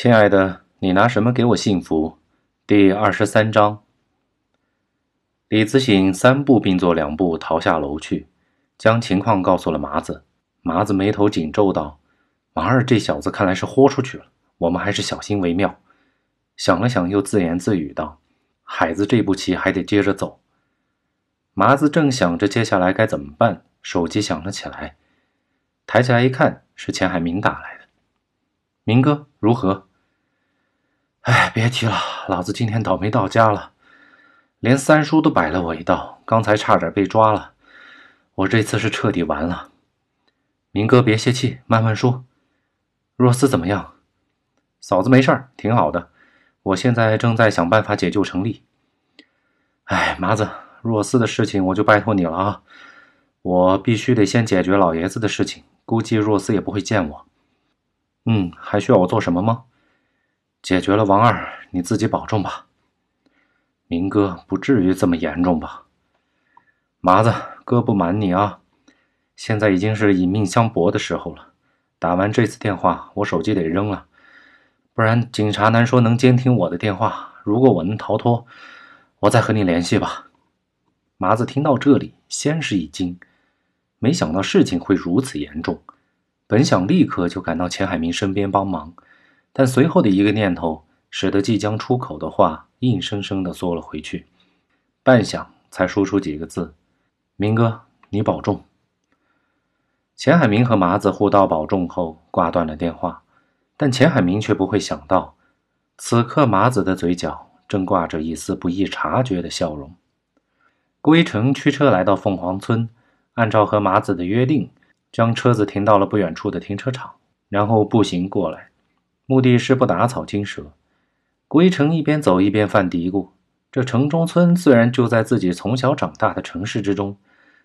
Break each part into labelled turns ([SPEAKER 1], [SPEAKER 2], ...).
[SPEAKER 1] 亲爱的，你拿什么给我幸福？第二十三章。李子醒三步并作两步逃下楼去，将情况告诉了麻子。麻子眉头紧皱道：“王二这小子看来是豁出去了，我们还是小心为妙。”想了想，又自言自语道：“海子这步棋还得接着走。”麻子正想着接下来该怎么办，手机响了起来，抬起来一看，是钱海明打来的。“明哥，如何？”“哎，别提了，老子今天倒霉到家了。”连三叔都摆了我一道，刚才差点被抓了。我这次是彻底完了。明哥别泄气，慢慢说。若思怎么样？嫂子没事儿，挺好的。我现在正在想办法解救成立。哎，麻子，若思的事情我就拜托你了啊！我必须得先解决老爷子的事情，估计若思也不会见我。嗯，还需要我做什么吗？解决了王二，你自己保重吧。明哥不至于这么严重吧？麻子，哥不瞒你啊，现在已经是以命相搏的时候了。打完这次电话，我手机得扔了，不然警察难说能监听我的电话。如果我能逃脱，我再和你联系吧。麻子听到这里，先是一惊，没想到事情会如此严重，本想立刻就赶到钱海明身边帮忙，但随后的一个念头。使得即将出口的话硬生生的缩了回去，半晌才说出几个字：“明哥，你保重。”钱海明和麻子互道保重后挂断了电话，但钱海明却不会想到，此刻麻子的嘴角正挂着一丝不易察觉的笑容。郭一成驱车来到凤凰村，按照和麻子的约定，将车子停到了不远处的停车场，然后步行过来，目的是不打草惊蛇。归城一边走一边犯嘀咕：“这城中村虽然就在自己从小长大的城市之中，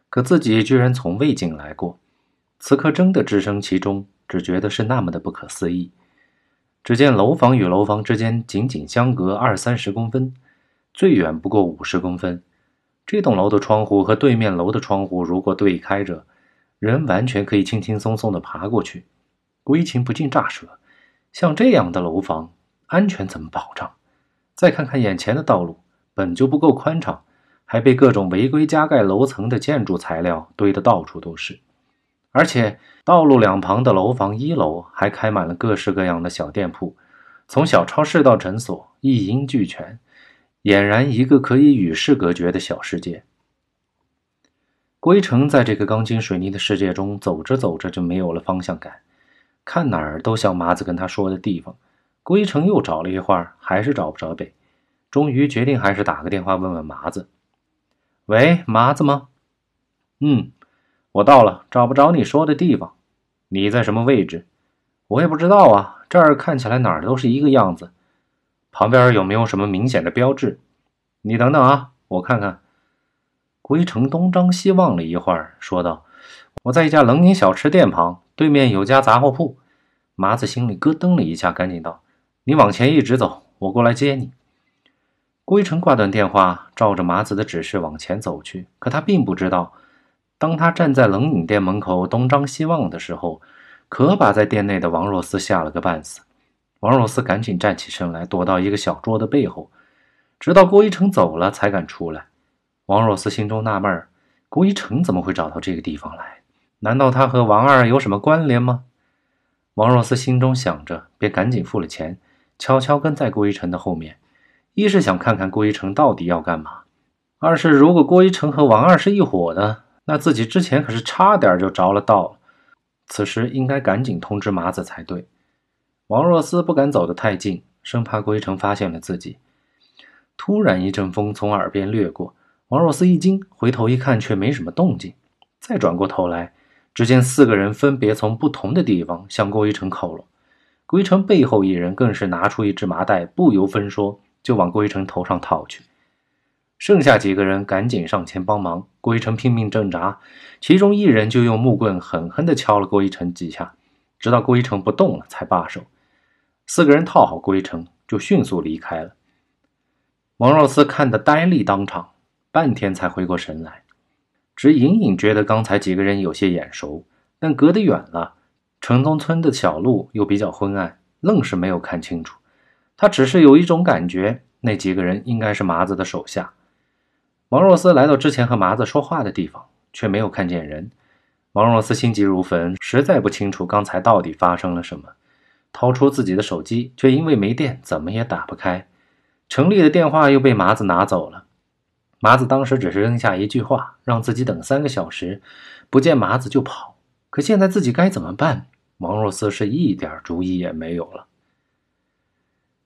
[SPEAKER 1] 可自己居然从未进来过。此刻真的置身其中，只觉得是那么的不可思议。只见楼房与楼房之间仅仅相隔二三十公分，最远不过五十公分。这栋楼的窗户和对面楼的窗户如果对开着，人完全可以轻轻松松地爬过去。郭一晴不禁乍舌：像这样的楼房。”安全怎么保障？再看看眼前的道路，本就不够宽敞，还被各种违规加盖楼层的建筑材料堆得到处都是。而且道路两旁的楼房一楼还开满了各式各样的小店铺，从小超市到诊所，一应俱全，俨然一个可以与世隔绝的小世界。归城在这个钢筋水泥的世界中走着走着就没有了方向感，看哪儿都像麻子跟他说的地方。郭一成又找了一会儿，还是找不着北，终于决定还是打个电话问问麻子。喂，麻子吗？嗯，我到了，找不着你说的地方。你在什么位置？我也不知道啊，这儿看起来哪儿都是一个样子。旁边有没有什么明显的标志？你等等啊，我看看。郭一成东张西望了一会儿，说道：“我在一家冷饮小吃店旁，对面有家杂货铺。”麻子心里咯噔了一下，赶紧道。你往前一直走，我过来接你。郭一成挂断电话，照着麻子的指示往前走去。可他并不知道，当他站在冷饮店门口东张西望的时候，可把在店内的王若思吓了个半死。王若思赶紧站起身来，躲到一个小桌的背后，直到郭一成走了才敢出来。王若思心中纳闷：郭一成怎么会找到这个地方来？难道他和王二有什么关联吗？王若思心中想着，便赶紧付了钱。悄悄跟在郭一成的后面，一是想看看郭一成到底要干嘛，二是如果郭一成和王二是一伙的，那自己之前可是差点就着了道。此时应该赶紧通知麻子才对。王若思不敢走得太近，生怕郭一成发现了自己。突然一阵风从耳边掠过，王若思一惊，回头一看却没什么动静。再转过头来，只见四个人分别从不同的地方向郭一成靠拢。郭一成背后一人更是拿出一只麻袋，不由分说就往郭一成头上套去。剩下几个人赶紧上前帮忙，郭一成拼命挣扎，其中一人就用木棍狠狠地敲了郭一成几下，直到郭一成不动了才罢手。四个人套好郭一成，就迅速离开了。王若思看得呆立当场，半天才回过神来，只隐隐觉得刚才几个人有些眼熟，但隔得远了。城中村的小路又比较昏暗，愣是没有看清楚。他只是有一种感觉，那几个人应该是麻子的手下。王若思来到之前和麻子说话的地方，却没有看见人。王若思心急如焚，实在不清楚刚才到底发生了什么。掏出自己的手机，却因为没电，怎么也打不开。程丽的电话又被麻子拿走了。麻子当时只是扔下一句话，让自己等三个小时，不见麻子就跑。可现在自己该怎么办？王若思是一点主意也没有了。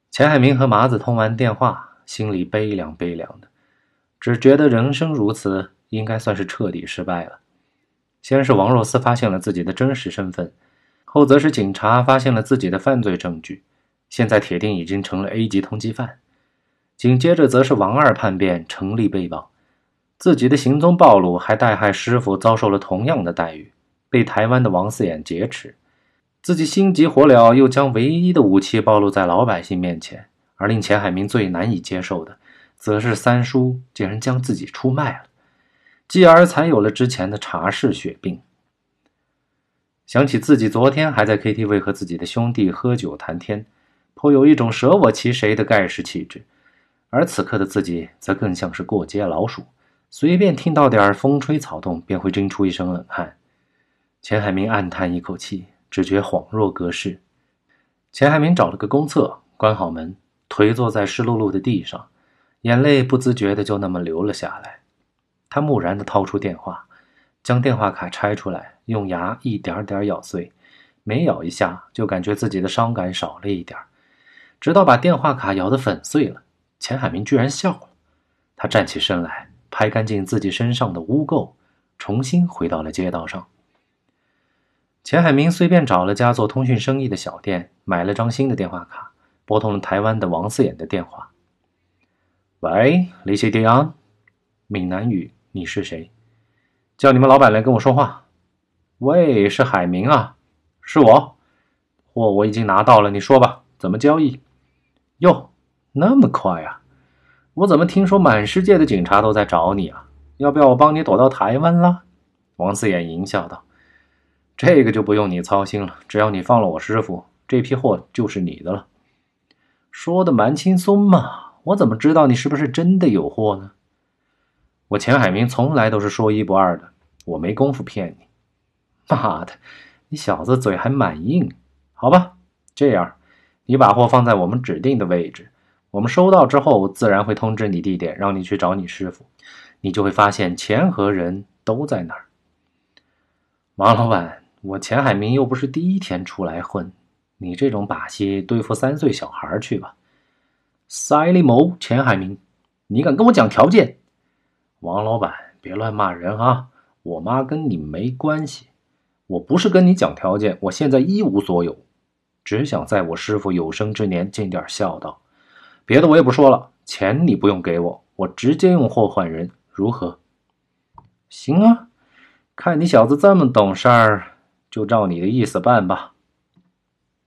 [SPEAKER 1] 钱海明和麻子通完电话，心里悲凉悲凉的，只觉得人生如此，应该算是彻底失败了。先是王若思发现了自己的真实身份，后则是警察发现了自己的犯罪证据，现在铁定已经成了 A 级通缉犯。紧接着则是王二叛变，成立被曝，自己的行踪暴露，还带害师傅遭受了同样的待遇，被台湾的王四眼劫持。自己心急火燎，又将唯一的武器暴露在老百姓面前，而令钱海明最难以接受的，则是三叔竟然将自己出卖了，继而才有了之前的茶室血病。想起自己昨天还在 KTV 和自己的兄弟喝酒谈天，颇有一种舍我其谁的盖世气质，而此刻的自己则更像是过街老鼠，随便听到点风吹草动便会惊出一身冷汗。钱海明暗叹一口气。只觉恍若隔世。钱海明找了个公厕，关好门，颓坐在湿漉漉的地上，眼泪不自觉的就那么流了下来。他木然的掏出电话，将电话卡拆出来，用牙一点点咬碎，每咬一下就感觉自己的伤感少了一点直到把电话卡咬得粉碎了，钱海明居然笑了。他站起身来，拍干净自己身上的污垢，重新回到了街道上。钱海明随便找了家做通讯生意的小店，买了张新的电话卡，拨通了台湾的王四眼的电话。喂，李西迪安，闽南语，你是谁？叫你们老板来跟我说话。喂，是海明啊，是我，货我已经拿到了，你说吧，怎么交易？哟，那么快啊！我怎么听说满世界的警察都在找你啊？要不要我帮你躲到台湾了？王四眼淫笑道。这个就不用你操心了，只要你放了我师傅，这批货就是你的了。说的蛮轻松嘛，我怎么知道你是不是真的有货呢？我钱海明从来都是说一不二的，我没工夫骗你。妈的，你小子嘴还蛮硬。好吧，这样，你把货放在我们指定的位置，我们收到之后自然会通知你地点，让你去找你师傅，你就会发现钱和人都在那儿。王老板。我钱海明又不是第一天出来混，你这种把戏对付三岁小孩去吧。塞利谋，钱海明，你敢跟我讲条件？王老板，别乱骂人啊！我妈跟你没关系，我不是跟你讲条件，我现在一无所有，只想在我师傅有生之年尽点孝道。别的我也不说了，钱你不用给我，我直接用货换人，如何？行啊，看你小子这么懂事儿。就照你的意思办吧。